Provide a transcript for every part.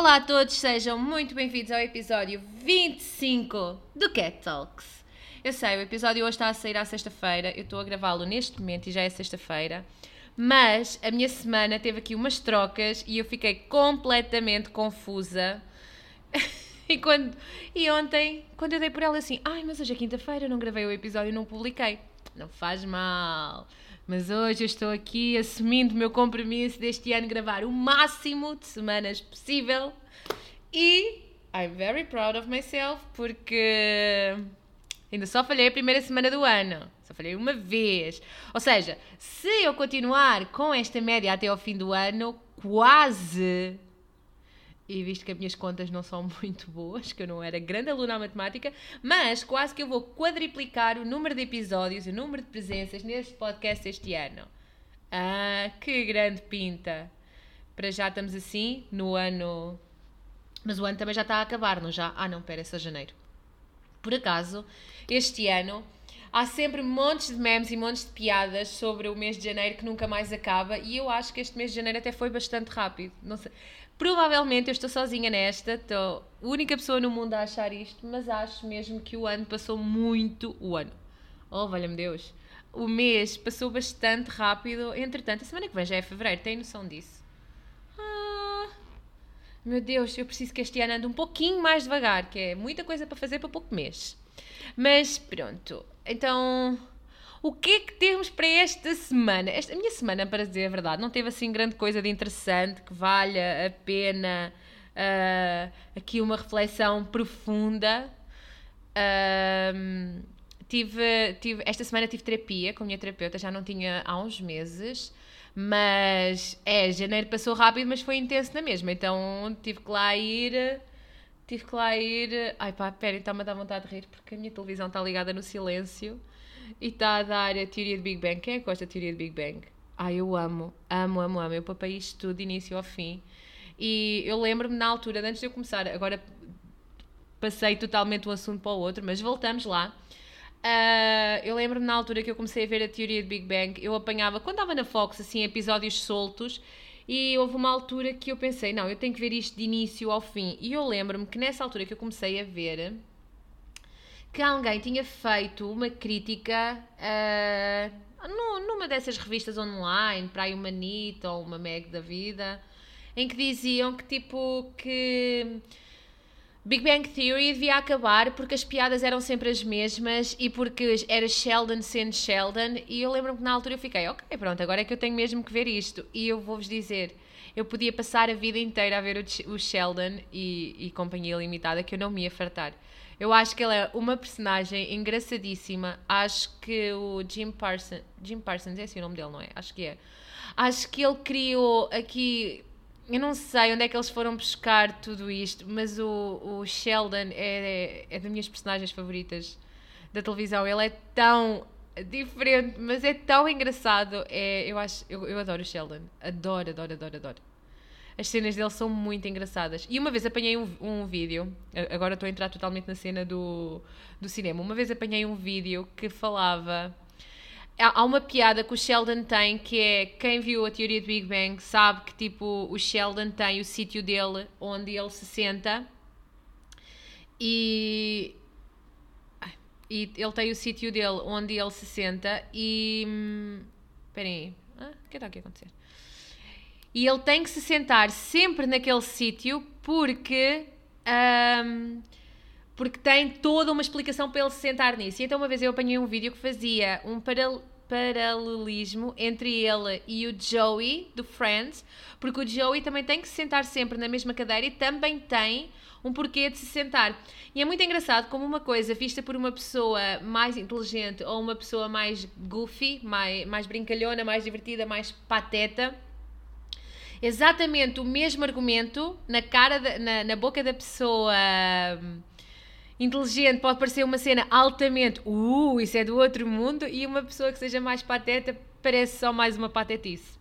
Olá a todos, sejam muito bem-vindos ao episódio 25 do Cat Talks. Eu sei, o episódio hoje está a sair à sexta-feira, eu estou a gravá-lo neste momento e já é sexta-feira, mas a minha semana teve aqui umas trocas e eu fiquei completamente confusa. e, quando, e ontem, quando eu dei por ela assim, ai, mas hoje é quinta-feira, não gravei o episódio e não publiquei. Não faz mal. Mas hoje eu estou aqui assumindo o meu compromisso deste ano gravar o máximo de semanas possível e I'm very proud of myself porque ainda só falhei a primeira semana do ano. Só falhei uma vez. Ou seja, se eu continuar com esta média até ao fim do ano, quase e visto que as minhas contas não são muito boas, que eu não era grande aluna à matemática, mas quase que eu vou quadriplicar o número de episódios, o número de presenças neste podcast este ano. Ah, que grande pinta! Para já estamos assim no ano. Mas o ano também já está a acabar, não já? Ah, não, pera, é só janeiro. Por acaso, este ano há sempre montes de memes e montes de piadas sobre o mês de janeiro que nunca mais acaba e eu acho que este mês de janeiro até foi bastante rápido. Não sei. Provavelmente eu estou sozinha nesta, estou a única pessoa no mundo a achar isto, mas acho mesmo que o ano passou muito. O ano. Oh, valha-me Deus. O mês passou bastante rápido. Entretanto, a semana que vem já é fevereiro, tem noção disso? Ah, meu Deus, eu preciso que este ano ande um pouquinho mais devagar, que é muita coisa para fazer para pouco mês. Mas pronto, então o que é que temos para esta semana? Esta, a minha semana, para dizer a verdade, não teve assim grande coisa de interessante que valha a pena uh, aqui uma reflexão profunda. Uh, tive, tive, esta semana tive terapia com a minha terapeuta, já não tinha há uns meses, mas é, janeiro passou rápido, mas foi intenso na mesma, então tive que lá ir. Tive que lá ir. Ai pá, pera, está-me a dar vontade de rir porque a minha televisão está ligada no silêncio e está a dar a teoria de Big Bang. Quem é que gosta da teoria de Big Bang? Ai, eu amo, amo, amo, amo. Eu papei isto tudo, de início ao fim. E eu lembro-me na altura, antes de eu começar, agora passei totalmente um assunto para o outro, mas voltamos lá. Uh, eu lembro-me na altura que eu comecei a ver a teoria de Big Bang, eu apanhava, quando estava na Fox, assim, episódios soltos, e houve uma altura que eu pensei, não, eu tenho que ver isto de início ao fim. E eu lembro-me que nessa altura que eu comecei a ver, que alguém tinha feito uma crítica uh, numa dessas revistas online, para aí uma ou uma Meg da vida, em que diziam que tipo que Big Bang Theory devia acabar porque as piadas eram sempre as mesmas e porque era Sheldon sendo Sheldon e eu lembro-me que na altura eu fiquei, ok, pronto, agora é que eu tenho mesmo que ver isto e eu vou-vos dizer, eu podia passar a vida inteira a ver o, Sheldon e, e Companhia Limitada que eu não me ia fartar. Eu acho que ele é uma personagem engraçadíssima. Acho que o Jim Parsons. Jim Parsons, é esse o nome dele, não é? Acho que é. Acho que ele criou aqui. Eu não sei onde é que eles foram buscar tudo isto, mas o, o Sheldon é, é, é das minhas personagens favoritas da televisão. Ele é tão diferente, mas é tão engraçado. É, eu acho, eu, eu adoro o Sheldon. Adoro, adoro, adoro, adoro. As cenas dele são muito engraçadas. E uma vez apanhei um, um vídeo, agora estou a entrar totalmente na cena do, do cinema. Uma vez apanhei um vídeo que falava. Há uma piada que o Sheldon tem que é quem viu a teoria do Big Bang sabe que tipo o Sheldon tem o sítio dele onde ele se senta e e ele tem o sítio dele onde ele se senta e. Hum, esperem aí. Ah, o que está aqui a acontecer? E ele tem que se sentar sempre naquele sítio porque. Um, porque tem toda uma explicação para ele se sentar nisso. E então uma vez eu apanhei um vídeo que fazia um paralelismo entre ele e o Joey do Friends, porque o Joey também tem que se sentar sempre na mesma cadeira e também tem um porquê de se sentar. E é muito engraçado como uma coisa vista por uma pessoa mais inteligente ou uma pessoa mais goofy, mais, mais brincalhona, mais divertida, mais pateta, exatamente o mesmo argumento na cara, de, na, na boca da pessoa hum, inteligente pode parecer uma cena altamente, uh, isso é do outro mundo, e uma pessoa que seja mais pateta parece só mais uma patetice.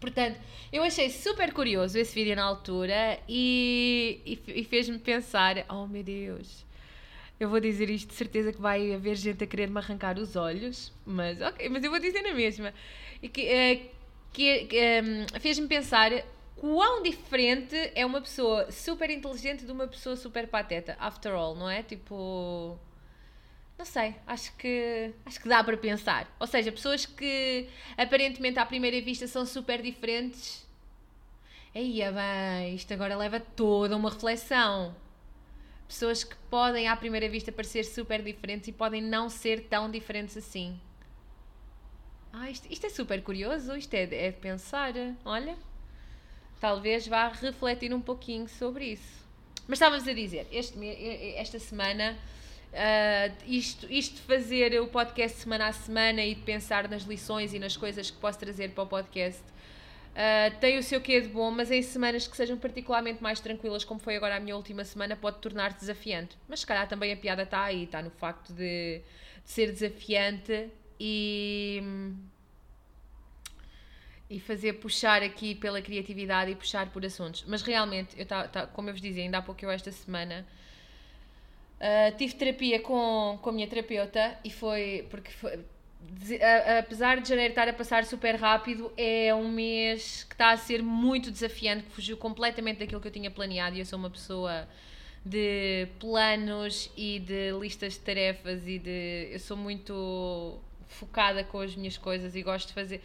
Portanto, eu achei super curioso esse vídeo na altura e, e, e fez-me pensar: oh meu Deus, eu vou dizer isto de certeza que vai haver gente a querer me arrancar os olhos, mas ok, mas eu vou dizer na mesma. E que, uh, que, um, fez-me pensar quão diferente é uma pessoa super inteligente de uma pessoa super pateta, after all, não é? Tipo. Não sei, acho que, acho que dá para pensar. Ou seja, pessoas que aparentemente à primeira vista são super diferentes. Aí é bem, isto agora leva toda uma reflexão. Pessoas que podem à primeira vista parecer super diferentes e podem não ser tão diferentes assim. Ah, isto, isto é super curioso, isto é, é de pensar. Olha, talvez vá refletir um pouquinho sobre isso. Mas estávamos a dizer, este, esta semana, uh, isto, de fazer o podcast semana a semana e de pensar nas lições e nas coisas que posso trazer para o podcast, uh, tem o seu quê de bom, mas em semanas que sejam particularmente mais tranquilas, como foi agora a minha última semana, pode tornar-se desafiante. Mas se calhar também a piada está aí, está no facto de, de ser desafiante e e fazer puxar aqui pela criatividade e puxar por assuntos. Mas realmente, eu tá, tá, como eu vos dizia, ainda há pouco eu esta semana uh, tive terapia com, com a minha terapeuta e foi porque foi, apesar de janeiro estar a passar super rápido, é um mês que está a ser muito desafiante, que fugiu completamente daquilo que eu tinha planeado e eu sou uma pessoa de planos e de listas de tarefas e de eu sou muito focada com as minhas coisas e gosto de fazer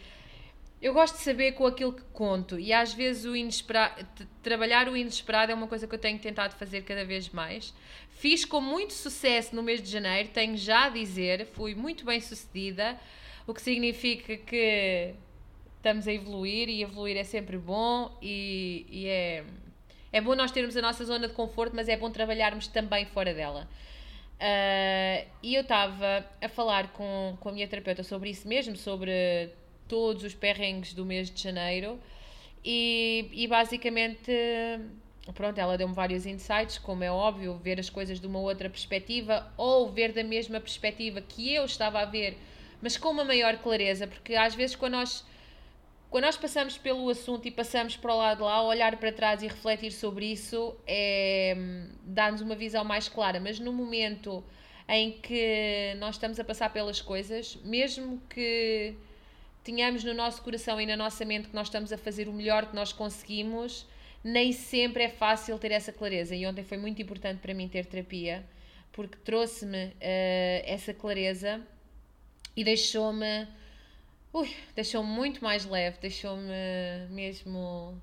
eu gosto de saber com aquilo que conto e às vezes o inesperado, trabalhar o inesperado é uma coisa que eu tenho tentado fazer cada vez mais. Fiz com muito sucesso no mês de janeiro, tenho já a dizer, fui muito bem sucedida, o que significa que estamos a evoluir e evoluir é sempre bom e, e é, é bom nós termos a nossa zona de conforto, mas é bom trabalharmos também fora dela. Uh, e eu estava a falar com, com a minha terapeuta sobre isso mesmo, sobre todos os perrengues do mês de janeiro. E, e basicamente pronto, ela deu-me vários insights, como é óbvio, ver as coisas de uma outra perspectiva ou ver da mesma perspectiva que eu estava a ver, mas com uma maior clareza, porque às vezes quando nós quando nós passamos pelo assunto e passamos para o lado de lá, olhar para trás e refletir sobre isso é dá-nos uma visão mais clara, mas no momento em que nós estamos a passar pelas coisas, mesmo que tenhamos no nosso coração e na nossa mente que nós estamos a fazer o melhor que nós conseguimos, nem sempre é fácil ter essa clareza. E ontem foi muito importante para mim ter terapia, porque trouxe-me uh, essa clareza e deixou-me. Ui, deixou-me muito mais leve, deixou-me mesmo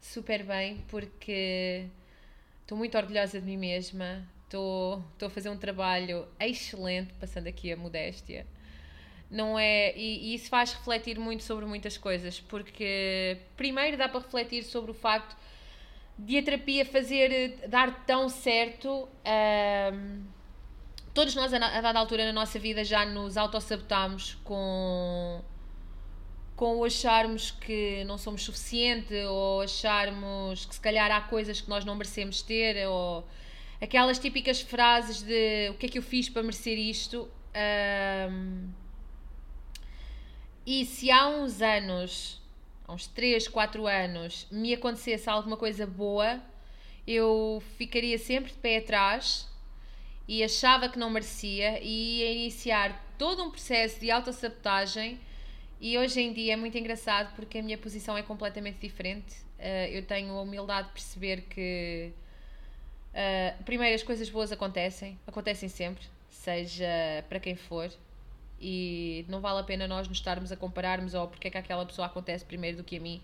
super bem, porque estou muito orgulhosa de mim mesma, estou, estou a fazer um trabalho excelente, passando aqui a modéstia. Não é e, e, isso faz refletir muito sobre muitas coisas porque primeiro dá para refletir sobre o facto de a terapia fazer dar tão certo um, todos nós a, dada altura na nossa vida já nos autossabotamos com com acharmos que não somos suficiente ou acharmos que se calhar há coisas que nós não merecemos ter ou aquelas típicas frases de o que é que eu fiz para merecer isto? Um, e se há uns anos, há uns 3, 4 anos, me acontecesse alguma coisa boa, eu ficaria sempre de pé atrás e achava que não merecia e ia iniciar todo um processo de autossabotagem e hoje em dia é muito engraçado porque a minha posição é completamente diferente. Uh, eu tenho a humildade de perceber que uh, primeiro as coisas boas acontecem, acontecem sempre, seja para quem for e não vale a pena nós nos estarmos a compararmos ou porque é que aquela pessoa acontece primeiro do que a mim,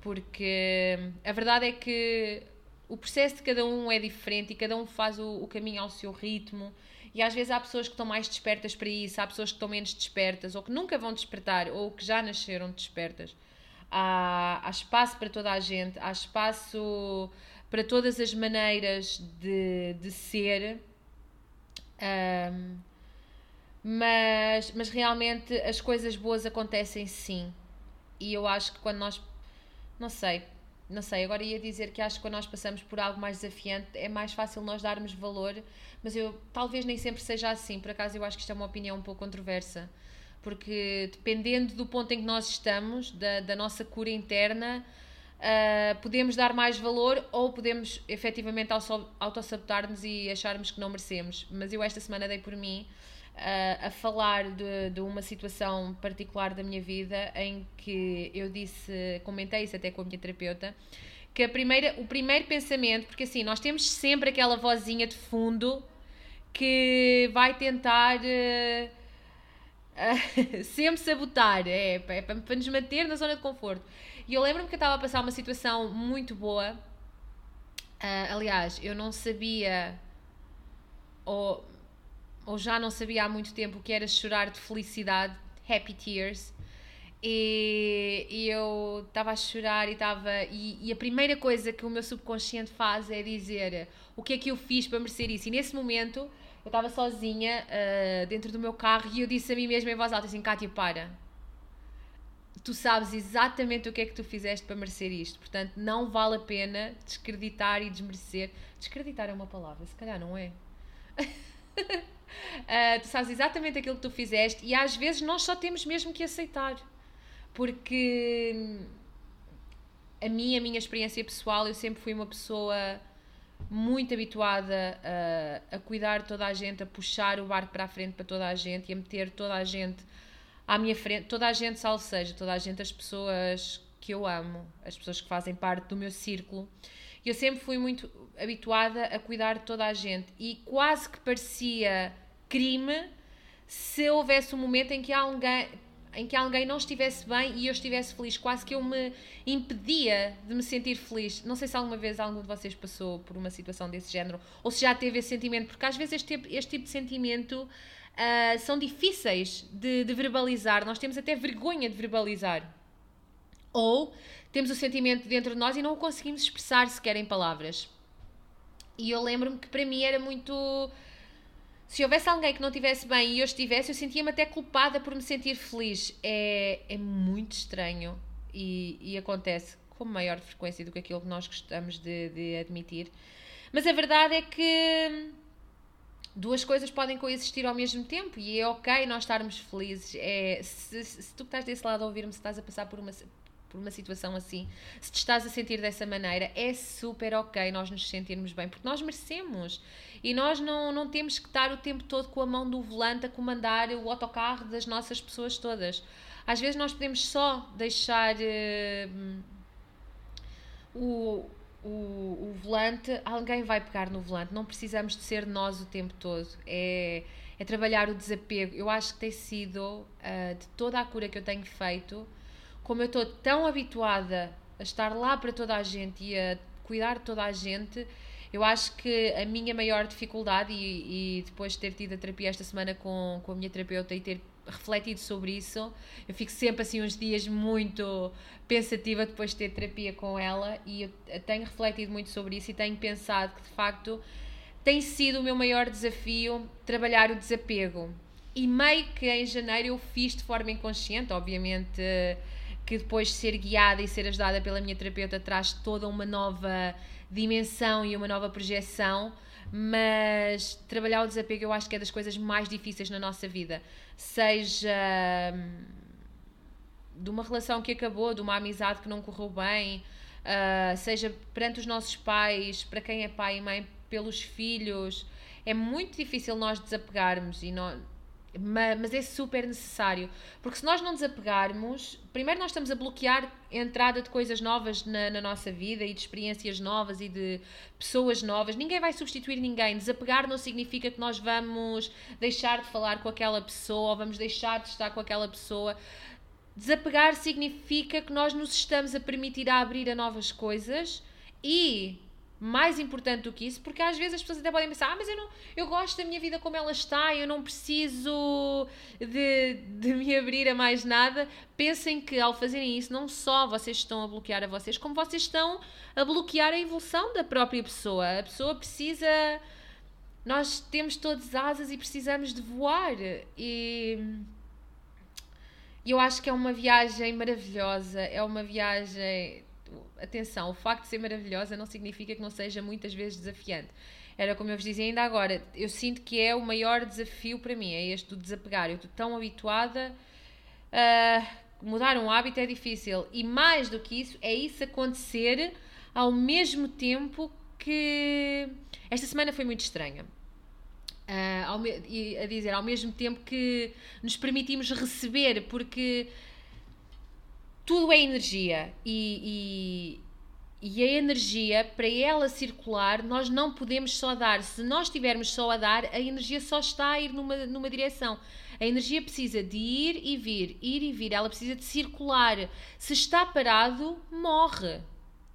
porque a verdade é que o processo de cada um é diferente e cada um faz o, o caminho ao seu ritmo. E às vezes há pessoas que estão mais despertas para isso, há pessoas que estão menos despertas, ou que nunca vão despertar, ou que já nasceram despertas. Há, há espaço para toda a gente, há espaço para todas as maneiras de, de ser. Um, mas, mas realmente as coisas boas acontecem sim. E eu acho que quando nós. Não sei, não sei, agora ia dizer que acho que quando nós passamos por algo mais desafiante é mais fácil nós darmos valor, mas eu talvez nem sempre seja assim. Por acaso eu acho que isto é uma opinião um pouco controversa, porque dependendo do ponto em que nós estamos, da, da nossa cura interna, uh, podemos dar mais valor ou podemos efetivamente autossabotar-nos e acharmos que não merecemos. Mas eu esta semana dei por mim a, a falar de, de uma situação particular da minha vida em que eu disse, comentei isso até com a minha terapeuta, que a primeira, o primeiro pensamento, porque assim, nós temos sempre aquela vozinha de fundo que vai tentar uh, sempre sabotar, é, é para, para nos manter na zona de conforto. E eu lembro-me que eu estava a passar uma situação muito boa. Uh, aliás, eu não sabia, ou, ou já não sabia há muito tempo, o que era chorar de felicidade, happy tears. E, e eu estava a chorar e estava. E, e, a primeira coisa que o meu subconsciente faz é dizer o que é que eu fiz para merecer isso. E nesse momento eu estava sozinha uh, dentro do meu carro e eu disse a mim mesma em voz alta assim: Kátia, para. Tu sabes exatamente o que é que tu fizeste para merecer isto. Portanto, não vale a pena descreditar e desmerecer. Descreditar é uma palavra, se calhar não é. uh, tu sabes exatamente aquilo que tu fizeste e às vezes nós só temos mesmo que aceitar porque a mim, a minha experiência pessoal, eu sempre fui uma pessoa muito habituada a, a cuidar de toda a gente, a puxar o barco para a frente para toda a gente e a meter toda a gente à minha frente, toda a gente, salvo seja, toda a gente, as pessoas que eu amo, as pessoas que fazem parte do meu círculo. Eu sempre fui muito habituada a cuidar de toda a gente e quase que parecia crime se houvesse um momento em que alguém em que alguém não estivesse bem e eu estivesse feliz, quase que eu me impedia de me sentir feliz. Não sei se alguma vez algum de vocês passou por uma situação desse género ou se já teve esse sentimento, porque às vezes este, tipo, este tipo de sentimento uh, são difíceis de, de verbalizar, nós temos até vergonha de verbalizar. Ou temos o sentimento dentro de nós e não o conseguimos expressar sequer em palavras. E eu lembro-me que para mim era muito se houvesse alguém que não estivesse bem e eu estivesse, eu sentia-me até culpada por me sentir feliz. É, é muito estranho e, e acontece com maior frequência do que aquilo que nós gostamos de, de admitir. Mas a verdade é que duas coisas podem coexistir ao mesmo tempo e é ok nós estarmos felizes. É, se, se tu que estás desse lado a ouvir-me, se estás a passar por uma, por uma situação assim, se te estás a sentir dessa maneira, é super ok nós nos sentirmos bem, porque nós merecemos. E nós não, não temos que estar o tempo todo com a mão do volante a comandar o autocarro das nossas pessoas todas. Às vezes nós podemos só deixar uh, o, o, o volante, alguém vai pegar no volante, não precisamos de ser nós o tempo todo. É, é trabalhar o desapego. Eu acho que tem sido, uh, de toda a cura que eu tenho feito, como eu estou tão habituada a estar lá para toda a gente e a cuidar de toda a gente, eu acho que a minha maior dificuldade, e, e depois de ter tido a terapia esta semana com, com a minha terapeuta e ter refletido sobre isso, eu fico sempre assim uns dias muito pensativa depois de ter terapia com ela e eu tenho refletido muito sobre isso e tenho pensado que de facto tem sido o meu maior desafio trabalhar o desapego. E meio que em janeiro eu fiz de forma inconsciente, obviamente que depois de ser guiada e ser ajudada pela minha terapeuta traz toda uma nova dimensão e uma nova projeção, mas trabalhar o desapego eu acho que é das coisas mais difíceis na nossa vida, seja hum, de uma relação que acabou, de uma amizade que não correu bem, uh, seja perante os nossos pais, para quem é pai e mãe, pelos filhos, é muito difícil nós desapegarmos e não mas é super necessário. Porque se nós não desapegarmos, primeiro nós estamos a bloquear a entrada de coisas novas na, na, nossa vida e de experiências novas e de pessoas novas. Ninguém vai substituir ninguém. Desapegar não significa que nós vamos deixar de falar com aquela pessoa ou vamos deixar de estar com aquela pessoa. Desapegar significa que nós nos estamos a permitir a abrir a novas coisas e mais importante do que isso, porque às vezes as pessoas até podem pensar: ah, mas eu, não, eu gosto da minha vida como ela está, eu não preciso de, de me abrir a mais nada. Pensem que ao fazerem isso, não só vocês estão a bloquear a vocês, como vocês estão a bloquear a evolução da própria pessoa. A pessoa precisa. Nós temos todas asas e precisamos de voar. E. Eu acho que é uma viagem maravilhosa, é uma viagem atenção, o facto de ser maravilhosa não significa que não seja muitas vezes desafiante. Era como eu vos dizia ainda agora, eu sinto que é o maior desafio para mim, é este do desapegar. Eu estou tão habituada a mudar um hábito é difícil e mais do que isso, é isso acontecer ao mesmo tempo que esta semana foi muito estranha. Uh, ao, a dizer, ao mesmo tempo que nos permitimos receber, porque tudo é energia e, e, e, a energia, para ela circular, nós não podemos só dar. Se nós estivermos só a dar, a energia só está a ir numa, numa direção. A energia precisa de ir e vir, ir e vir, ela precisa de circular. Se está parado, morre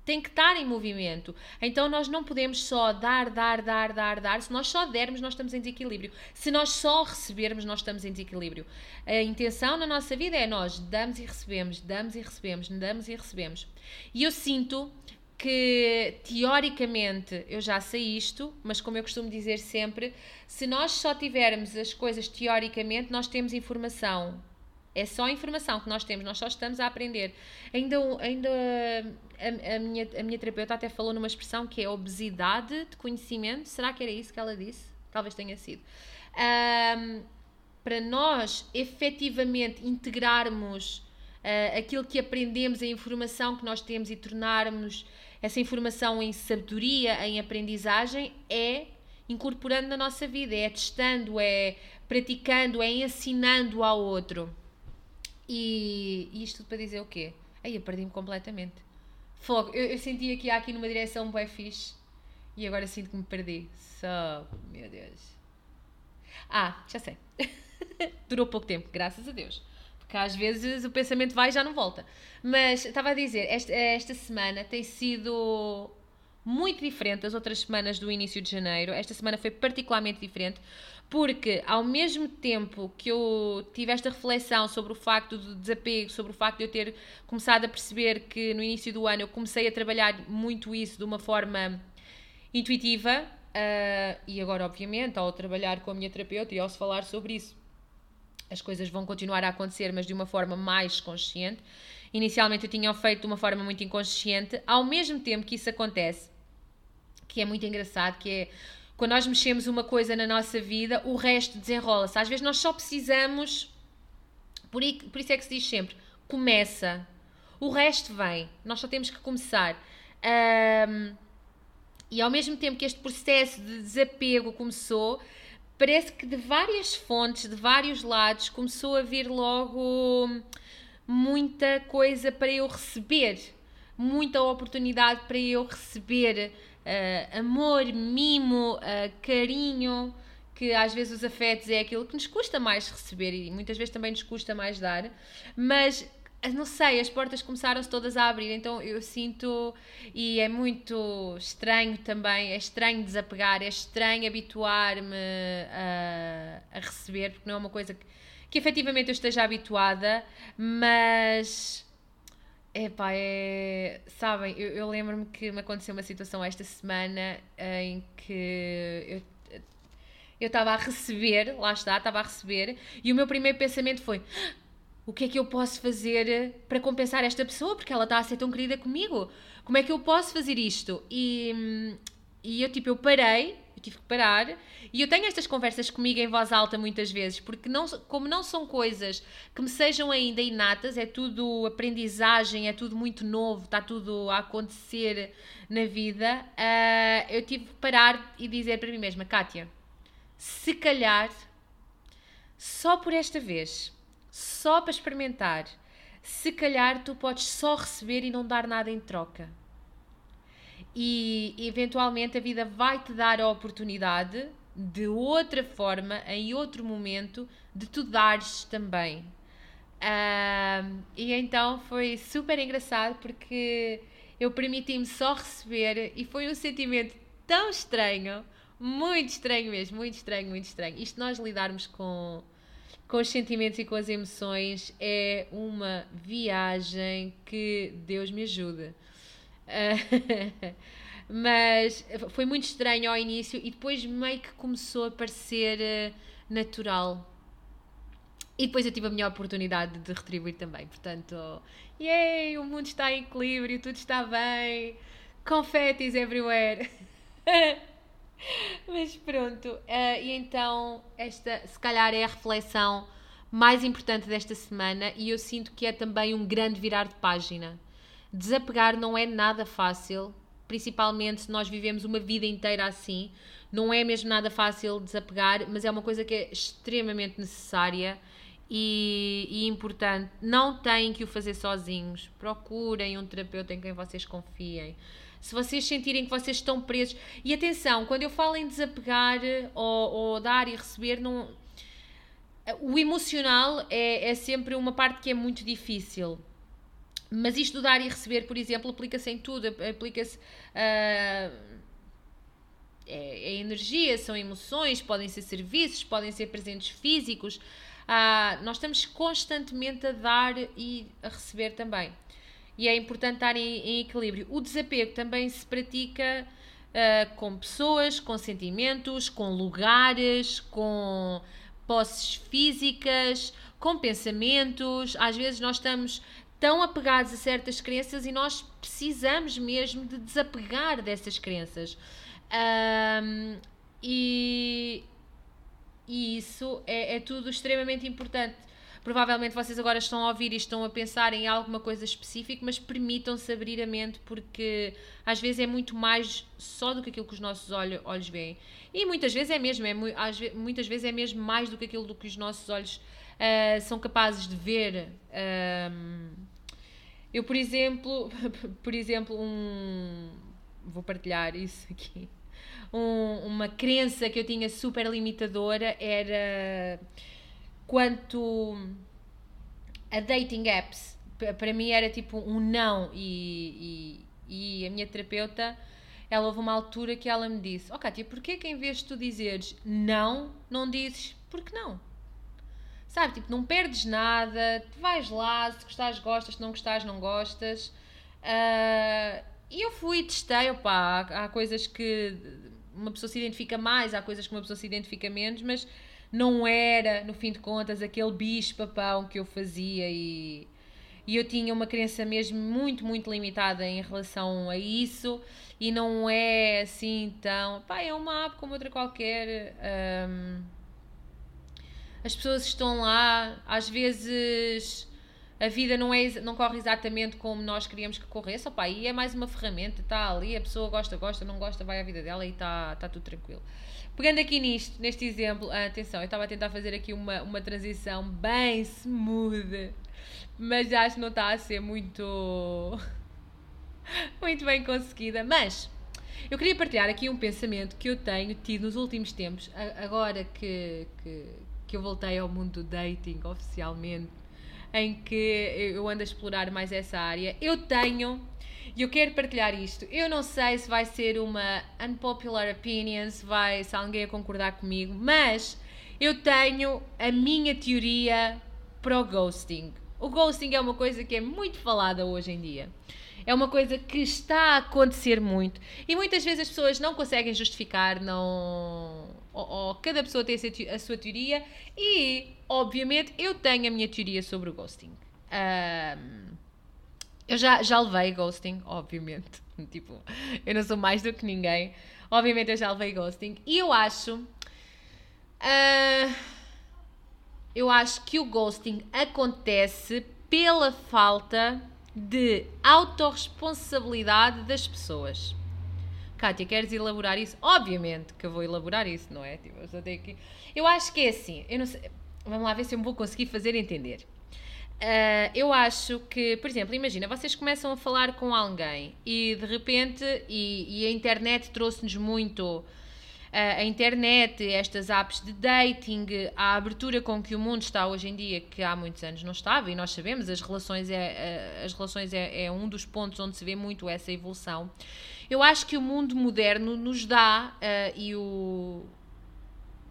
tem que estar em movimento. Então nós não podemos só dar, dar, dar, dar, dar. Se nós só dermos, nós estamos em desequilíbrio. Se nós só recebermos, nós estamos em desequilíbrio. A intenção na nossa vida é nós damos e recebemos, damos e recebemos, damos e recebemos. E eu sinto que teoricamente eu já sei isto, mas como eu costumo dizer sempre, se nós só tivermos as coisas teoricamente, nós temos informação é só a informação que nós temos, nós só estamos a aprender. Ainda, ainda a, a, minha, a minha terapeuta até falou numa expressão que é obesidade de conhecimento. Será que era isso que ela disse? Talvez tenha sido. Um, para nós efetivamente integrarmos uh, aquilo que aprendemos, a informação que nós temos e tornarmos essa informação em sabedoria, em aprendizagem, é incorporando na nossa vida, é testando, é praticando, é ensinando ao outro. E, e isto tudo para dizer o quê? Aí eu perdi-me completamente. Fogo, eu, eu senti aqui, aqui numa direção bem fixe e agora sinto que me perdi. Só, meu Deus. Ah, já sei. Durou pouco tempo, graças a Deus. Porque às vezes o pensamento vai e já não volta. Mas estava a dizer, esta, esta semana tem sido muito diferente das outras semanas do início de janeiro. Esta semana foi particularmente diferente porque ao mesmo tempo que eu tive esta reflexão sobre o facto do desapego, sobre o facto de eu ter começado a perceber que no início do ano eu comecei a trabalhar muito isso de uma forma intuitiva, uh, e agora, obviamente, ao trabalhar com a minha terapeuta e ao se falar sobre isso, as coisas vão continuar a acontecer, mas de uma forma mais consciente. Inicialmente eu tinha feito de uma forma muito inconsciente, ao mesmo tempo que isso acontece, que é muito engraçado, que é quando nós mexemos uma coisa na nossa vida, o resto desenrola-se. Às vezes nós só precisamos, por, isso é que se diz sempre, começa. O resto vem. Nós só temos que começar. Um, e ao mesmo tempo que este processo de desapego começou, parece que de várias fontes, de vários lados, começou a vir logo muita coisa para eu receber, muita oportunidade para eu receber uh, amor, mimo, uh, carinho, que às vezes os afetos é aquilo que nos custa mais receber e muitas vezes também nos custa mais dar, mas eh, não sei, as portas começaram-se todas a abrir, então eu sinto, e é muito estranho também, é estranho desapegar, é estranho habituar-me a, a, receber, porque não é uma coisa que, que efetivamente eu esteja habituada, mas Epá, é. Sabem, eu, eu lembro-me que me aconteceu uma situação esta semana em que eu eu estava a receber, lá está, estava a receber, e o meu primeiro pensamento foi: o que é que eu posso fazer para compensar esta pessoa? Porque ela está a ser tão querida comigo. Como é que eu posso fazer isto? E, e eu, tipo, eu parei tive que parar. E eu tenho estas conversas comigo em voz alta muitas vezes, porque não, como não são coisas que me sejam ainda inatas, é tudo aprendizagem, é tudo muito novo, está tudo a acontecer na vida, uh, eu tive que parar e dizer para mim mesma, Kátia, se calhar, só por esta vez, só para experimentar, se calhar tu podes só receber e não dar nada em troca e eventualmente a vida vai te dar a oportunidade de outra forma, em outro momento, de tu dares também. Uh, e então foi super engraçado porque eu permiti-me só receber e foi um sentimento tão estranho, muito estranho mesmo, muito estranho, muito estranho. Isto nós lidarmos com, com os sentimentos e com as emoções é uma viagem que Deus me ajude. mas foi muito estranho ao início e depois meio que começou a parecer uh, natural. E depois eu tive a minha oportunidade de retribuir também. Portanto, yay, o mundo está em equilíbrio, tudo está bem, confetis everywhere. Mas pronto, uh, e então esta se calhar é a reflexão mais importante desta semana e eu sinto que é também um grande virar de página Desapegar não é nada fácil, principalmente se nós vivemos uma vida inteira assim. Não é mesmo nada fácil desapegar, mas é uma coisa que é extremamente necessária e, e, importante. Não têm que o fazer sozinhos. Procurem um terapeuta em quem vocês confiem. Se vocês sentirem que vocês estão presos. E atenção, quando eu falo em desapegar ou, ou dar e receber, não. O emocional é, é sempre uma parte que é muito difícil. Mas isto do dar e receber, por exemplo, aplica-se em tudo. Aplica-se. Uh, é, é, energia, são emoções, podem ser serviços, podem ser presentes físicos. Ah, nós estamos constantemente a dar e a receber também. E é importante estar em, em equilíbrio. O desapego também se pratica uh, com pessoas, com sentimentos, com lugares, com posses físicas, com pensamentos. Às vezes nós estamos tão apegados a certas crenças e nós precisamos mesmo de desapegar dessas crenças. Um, e, e isso é, é tudo extremamente importante. Provavelmente vocês agora estão a ouvir e estão a pensar em alguma coisa específica, mas permitam-se abrir a mente porque às vezes é muito mais só do que aquilo que os nossos olhos, olhos veem. E muitas vezes é mesmo, é, muitas vezes é mesmo mais do que aquilo do que os nossos olhos uh, são capazes de ver. Eu, por exemplo, por exemplo, um, vou partilhar isso aqui um, uma crença que eu tinha super limitadora era quanto a dating apps. Para mim era tipo um não e, e, e a minha terapeuta ela houve uma altura que ela me disse: Ó oh, Kátia, porquê que em vez de tu dizeres não, não dizes porque não? Sabe, tipo, não perdes nada, tu vais lá, se gostares, gostas, se não gostares, não gostas. Uh, e eu fui testei, opá, há, há coisas que uma pessoa se identifica mais, há coisas que uma pessoa se identifica menos, mas não era, no fim de contas, aquele bicho papão que eu fazia e, e eu tinha uma crença mesmo muito, muito limitada em relação a isso e não é assim tão. pá, é uma app como outra qualquer. Um, as pessoas estão lá, às vezes a vida não, é, não corre exatamente como nós queríamos que corresse, opa, e é mais uma ferramenta, está ali, a pessoa gosta, gosta, não gosta, vai à vida dela e está tá tudo tranquilo. Pegando aqui nisto, neste exemplo, ah, atenção, eu estava a tentar fazer aqui uma, uma transição bem smooth, mas acho que não está a ser muito, muito bem conseguida, mas eu queria partilhar aqui um pensamento que eu tenho tido nos últimos tempos, agora que, que, que eu voltei ao mundo do dating oficialmente, em que eu ando a explorar mais essa área. Eu tenho, e eu quero partilhar isto. Eu não sei se vai ser uma unpopular opinion, se, vai, se alguém a concordar comigo, mas eu tenho a minha teoria para o ghosting. O ghosting é uma coisa que é muito falada hoje em dia. É uma coisa que está a acontecer muito e muitas vezes as pessoas não conseguem justificar, não. Ou, ou cada pessoa tem a sua teoria e obviamente, eu tenho a minha teoria sobre o ghosting. Um, eu já, já levei ghosting, obviamente. Tipo, eu não sou mais do que ninguém. Obviamente, eu já levei ghosting. E eu acho. Uh, eu acho que o ghosting acontece pela falta de autorresponsabilidade das pessoas. Kátia, queres elaborar isso? Obviamente que eu vou elaborar isso, não é? Tipo, eu, que... eu acho que é assim. Eu não sei Vamos lá ver se eu me vou conseguir fazer entender. Uh, eu acho que, por exemplo, imagina, vocês começam a falar com alguém e de repente, e, e a internet trouxe-nos muito a internet, estas apps de dating, a abertura com que o mundo está hoje em dia, que há muitos anos não estava, e nós sabemos, as relações é, uh, as relações é, é um dos pontos onde se vê muito essa evolução. Eu acho que o mundo moderno nos dá, e o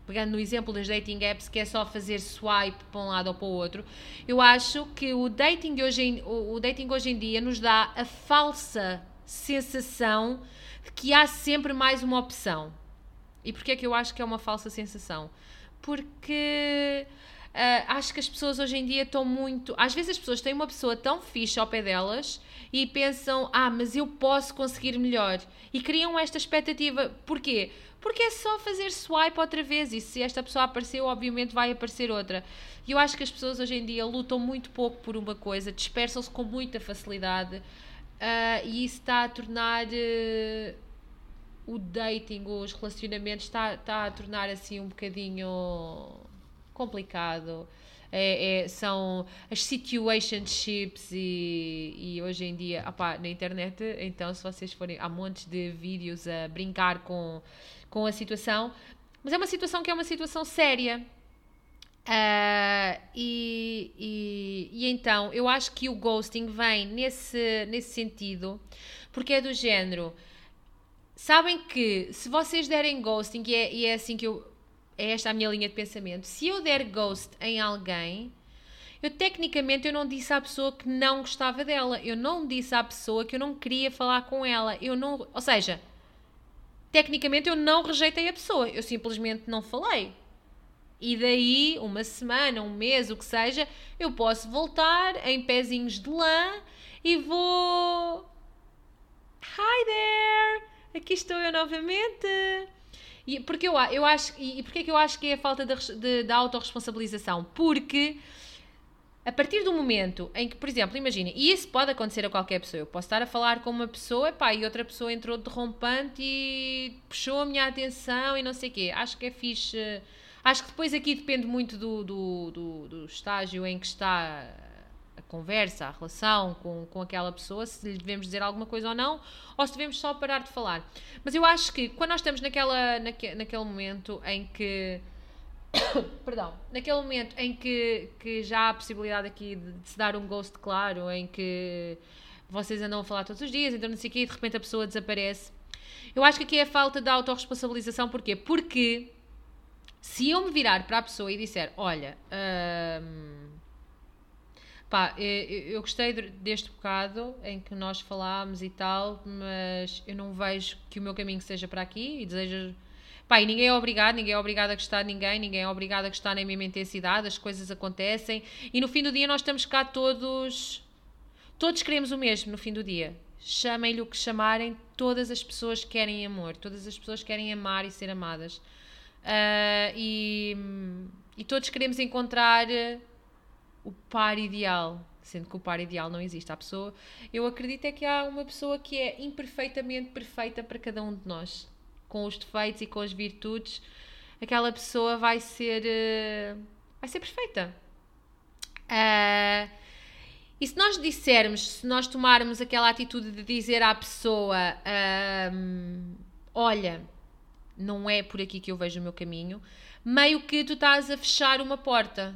pegando no exemplo das dating apps, que é só fazer swipe para um lado ou para o outro, eu acho que o dating hoje em, o, dating hoje em dia nos dá a falsa sensação de que há sempre mais uma opção. E porquê é que eu acho que é uma falsa sensação? Porque uh, acho que as pessoas hoje em dia estão muito. Às vezes as pessoas têm uma pessoa tão fixe ao pé delas e pensam, ah, mas eu posso conseguir melhor. E criam esta expectativa. Porquê? Porque é só fazer swipe outra vez e se esta pessoa apareceu, obviamente vai aparecer outra. E eu acho que as pessoas hoje em dia lutam muito pouco por uma coisa, dispersam-se com muita facilidade. uh, e isso está a tornar uh, o dating, os relacionamentos, está, está a tornar assim um bocadinho complicado. É, é, são as situationships e, e hoje em dia, opá, na internet, então se vocês forem, há montes de vídeos a brincar com, com a situação, mas é uma situação que é uma situação séria. Uh, e, e, e, então eu acho que o ghosting vem nesse, nesse sentido, porque é do género. Sabem que se vocês derem ghosting, e é, e é assim que eu, é esta a minha linha de pensamento. Se eu der ghost em alguém, eu tecnicamente eu não disse à pessoa que não gostava dela. Eu não disse à pessoa que eu não queria falar com ela. Eu não, ou seja, tecnicamente eu não rejeitei a pessoa. Eu simplesmente não falei. E daí, uma semana, um mês, o que seja, eu posso voltar em pezinhos de lã e vou. Hi there! Aqui estou eu novamente. E porque eu, eu acho, e porque é que eu acho que é a falta de, de, de autorresponsabilização? Porque a partir do momento em que, por exemplo, imagina, e isso pode acontecer a qualquer pessoa, eu posso estar a falar com uma pessoa epá, e outra pessoa entrou derrompante e puxou a minha atenção e não sei o quê. Acho que é fixe. Acho que depois aqui depende muito do, do, do, do estágio em que está a conversa, a relação com, com aquela pessoa, se lhe devemos dizer alguma coisa ou não, ou se devemos só parar de falar. Mas eu acho que quando nós estamos naquela, naque, naquele momento em que. Perdão, naquele momento em que, que já há a possibilidade aqui de, de, se dar um ghost claro, em que vocês andam a falar todos os dias, então não sei o quê, e de repente a pessoa desaparece. Eu acho que aqui é a falta de autorresponsabilização, porquê? Porque se eu me virar para a pessoa e disser, olha, hum, Pá, eu, gostei deste bocado em que nós falámos e tal, mas eu não vejo que o meu caminho seja para aqui e desejo. Pá, e ninguém é obrigado, ninguém é obrigado a gostar de ninguém, ninguém é obrigado a gostar na mesma intensidade, as coisas acontecem e no fim do dia nós estamos cá todos. Todos queremos o mesmo no fim do dia. Chamem-lhe o que chamarem, todas as pessoas querem amor, todas as pessoas querem amar e ser amadas. Uh, e, e todos queremos encontrar o par ideal, sendo que o par ideal não existe. A pessoa, eu acredito é que há uma pessoa que é imperfeitamente perfeita para cada um de nós, com os defeitos e com as virtudes. Aquela pessoa vai ser, uh, vai ser perfeita. Uh, e se nós dissermos, se nós tomarmos aquela atitude de dizer à pessoa: uh, Olha, não é por aqui que eu vejo o meu caminho, meio que tu estás a fechar uma porta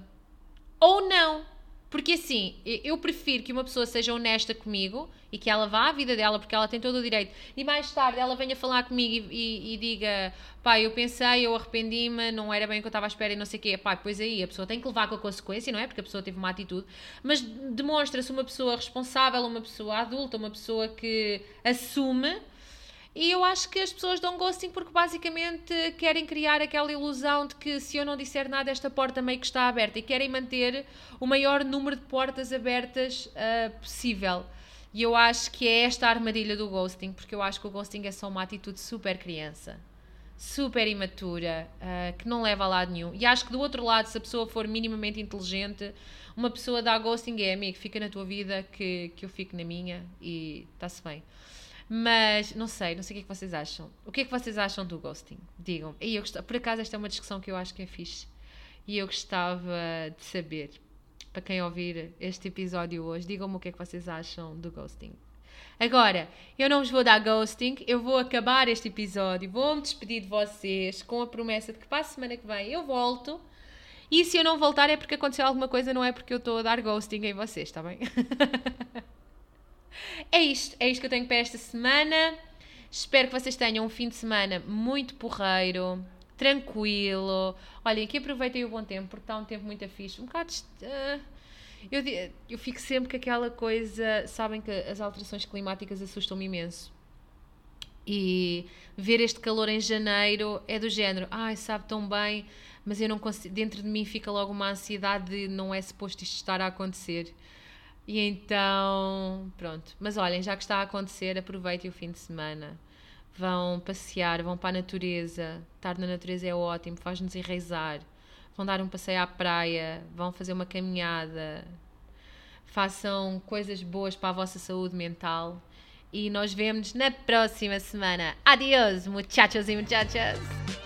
ou não. Porque assim, eu prefiro que uma pessoa seja honesta comigo e que ela vá à vida dela, porque ela tem todo o direito, e mais tarde ela venha falar comigo e, e, e diga: pá, eu pensei, eu arrependi-me, não era bem o que eu estava à espera e não sei o quê. Pá, pois aí a pessoa tem que levar com a consequência, não é? Porque a pessoa teve uma atitude, mas demonstra-se uma pessoa responsável, uma pessoa adulta, uma pessoa que assume e eu acho que as pessoas dão ghosting porque basicamente querem criar aquela ilusão de que se eu não disser nada, esta porta meio que está aberta e querem manter o maior número de portas abertas uh, possível. E eu acho que é esta a armadilha do ghosting, porque eu acho que o ghosting é só uma atitude super criança, super imatura, uh, que não leva a lado nenhum. E acho que do outro lado, se a pessoa for minimamente inteligente, uma pessoa dá ghosting é amigo, fica na tua vida que, que eu fico na minha e está-se bem. Mas não sei, não sei o que é que vocês acham. O que é que vocês acham do ghosting? Digam. E eu por acaso, esta é uma discussão que eu acho que é fixe. E eu gostava de saber, para quem ouvir este episódio hoje, digam-me o que é que vocês acham do ghosting. Agora, eu não vos vou dar ghosting, eu vou acabar este episódio, vou-me despedir de vocês com a promessa de que para a semana que vem eu volto. E se eu não voltar é porque aconteceu alguma coisa, não é porque eu estou a dar ghosting em vocês, está bem? É isto, é isto que eu tenho para esta semana. Espero que vocês tenham um fim de semana muito porreiro, tranquilo. Olhem, aqui aproveitem o bom tempo, porque está um tempo muito fixe. Um bocado. Uh, eu, eu fico sempre com aquela coisa. Sabem que as alterações climáticas assustam-me imenso. E ver este calor em janeiro é do género, ai, sabe tão bem, mas eu não consigo. Dentro de mim fica logo uma ansiedade de não é suposto isto estar a acontecer. E então, pronto. Mas olhem, já que está a acontecer, aproveitem o fim de semana. Vão passear, vão para a natureza. Estar na natureza é ótimo, faz-nos enraizar. Vão dar um passeio à praia, vão fazer uma caminhada. Façam coisas boas para a vossa saúde mental. e nós vemos na próxima semana. Adiós, muchachos e muchachas!